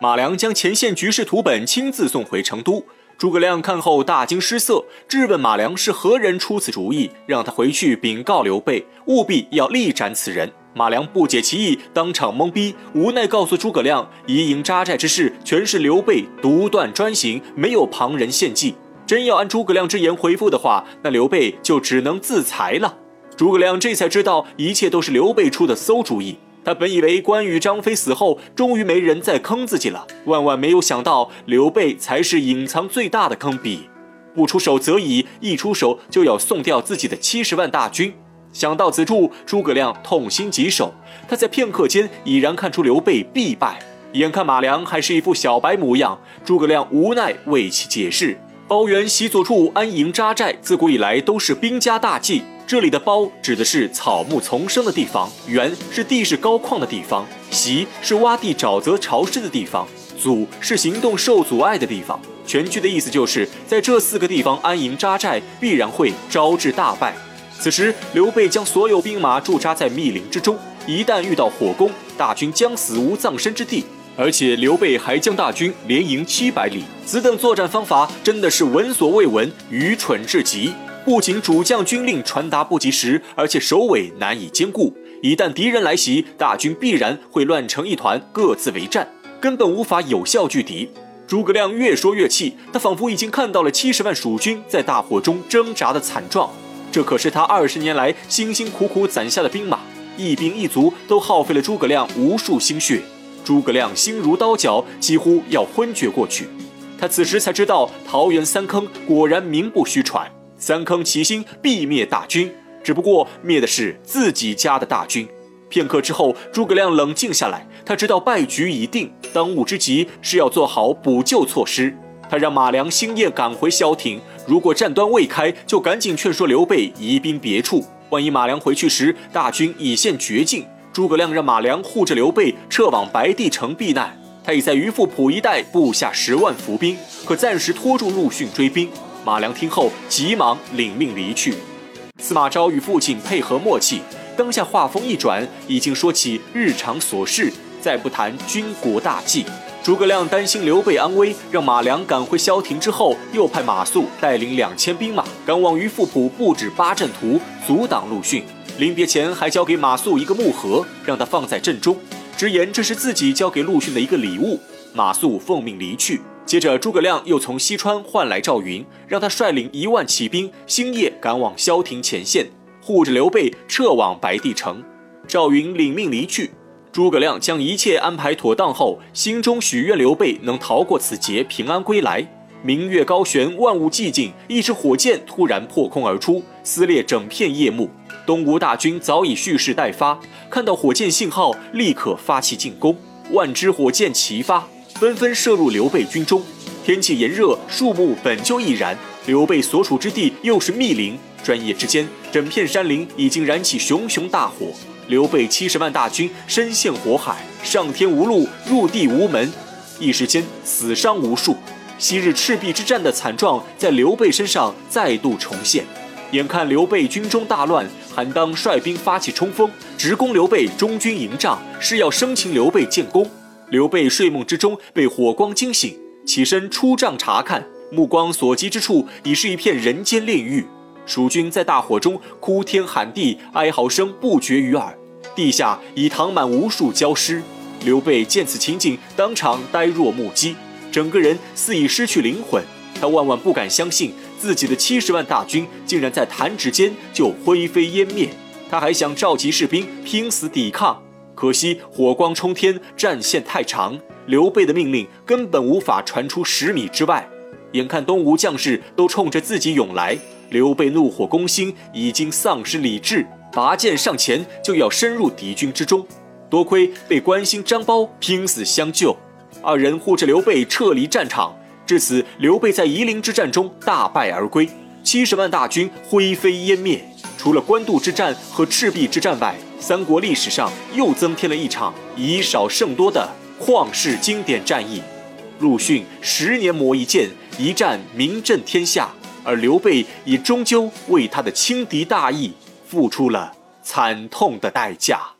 马良将前线局势图本亲自送回成都。诸葛亮看后大惊失色，质问马良是何人出此主意，让他回去禀告刘备，务必要力斩此人。马良不解其意，当场懵逼，无奈告诉诸葛亮，移营扎寨之事全是刘备独断专行，没有旁人献计。真要按诸葛亮之言回复的话，那刘备就只能自裁了。诸葛亮这才知道，一切都是刘备出的馊主意。他本以为关羽、张飞死后，终于没人再坑自己了，万万没有想到，刘备才是隐藏最大的坑笔。不出手则已，一出手就要送掉自己的七十万大军。想到此处，诸葛亮痛心疾首。他在片刻间已然看出刘备必败。眼看马良还是一副小白模样，诸葛亮无奈为其解释：包原习左处安营扎寨，自古以来都是兵家大忌。这里的包指的是草木丛生的地方，原是地势高旷的地方，习是洼地沼泽潮湿的地方，阻是行动受阻碍的地方。全句的意思就是在这四个地方安营扎寨，必然会招致大败。此时，刘备将所有兵马驻扎在密林之中，一旦遇到火攻，大军将死无葬身之地。而且，刘备还将大军连营七百里，此等作战方法真的是闻所未闻，愚蠢至极。不仅主将军令传达不及时，而且首尾难以兼顾。一旦敌人来袭，大军必然会乱成一团，各自为战，根本无法有效拒敌。诸葛亮越说越气，他仿佛已经看到了七十万蜀军在大火中挣扎的惨状。这可是他二十年来辛辛苦苦攒下的兵马，一兵一卒都耗费了诸葛亮无数心血。诸葛亮心如刀绞，几乎要昏厥过去。他此时才知道，桃园三坑果然名不虚传。三坑齐心必灭大军，只不过灭的是自己家的大军。片刻之后，诸葛亮冷静下来，他知道败局已定，当务之急是要做好补救措施。他让马良星夜赶回萧亭，如果战端未开，就赶紧劝说刘备移兵别处。万一马良回去时大军已现绝境，诸葛亮让马良护着刘备撤往白帝城避难。他已在于富浦一带布下十万伏兵，可暂时拖住陆逊追兵。马良听后，急忙领命离去。司马昭与父亲配合默契，当下话锋一转，已经说起日常琐事，再不谈军国大计。诸葛亮担心刘备安危，让马良赶回萧亭之后，又派马谡带领两千兵马赶往于富浦布置八阵图，阻挡陆逊。临别前，还交给马谡一个木盒，让他放在阵中，直言这是自己交给陆逊的一个礼物。马谡奉命离去。接着，诸葛亮又从西川换来赵云，让他率领一万骑兵，星夜赶往萧亭前线，护着刘备撤往白帝城。赵云领命离去，诸葛亮将一切安排妥当后，心中许愿刘备能逃过此劫，平安归来。明月高悬，万物寂静，一支火箭突然破空而出，撕裂整片夜幕。东吴大军早已蓄势待发，看到火箭信号，立刻发起进攻，万支火箭齐发。纷纷射入刘备军中。天气炎热，树木本就易燃，刘备所处之地又是密林，转眼之间，整片山林已经燃起熊熊大火。刘备七十万大军身陷火海，上天无路，入地无门，一时间死伤无数。昔日赤壁之战的惨状在刘备身上再度重现。眼看刘备军中大乱，韩当率兵发起冲锋，直攻刘备中军营帐，是要生擒刘备建功。刘备睡梦之中被火光惊醒，起身出帐查看，目光所及之处已是一片人间炼狱。蜀军在大火中哭天喊地，哀嚎声不绝于耳，地下已躺满无数焦尸。刘备见此情景，当场呆若木鸡，整个人似已失去灵魂。他万万不敢相信，自己的七十万大军竟然在弹指间就灰飞烟灭。他还想召集士兵拼死抵抗。可惜火光冲天，战线太长，刘备的命令根本无法传出十米之外。眼看东吴将士都冲着自己涌来，刘备怒火攻心，已经丧失理智，拔剑上前就要深入敌军之中。多亏被关兴、张苞拼死相救，二人护着刘备撤离战场。至此，刘备在夷陵之战中大败而归，七十万大军灰飞烟灭。除了官渡之战和赤壁之战外，三国历史上又增添了一场以少胜多的旷世经典战役。陆逊十年磨一剑，一战名震天下，而刘备也终究为他的轻敌大意付出了惨痛的代价。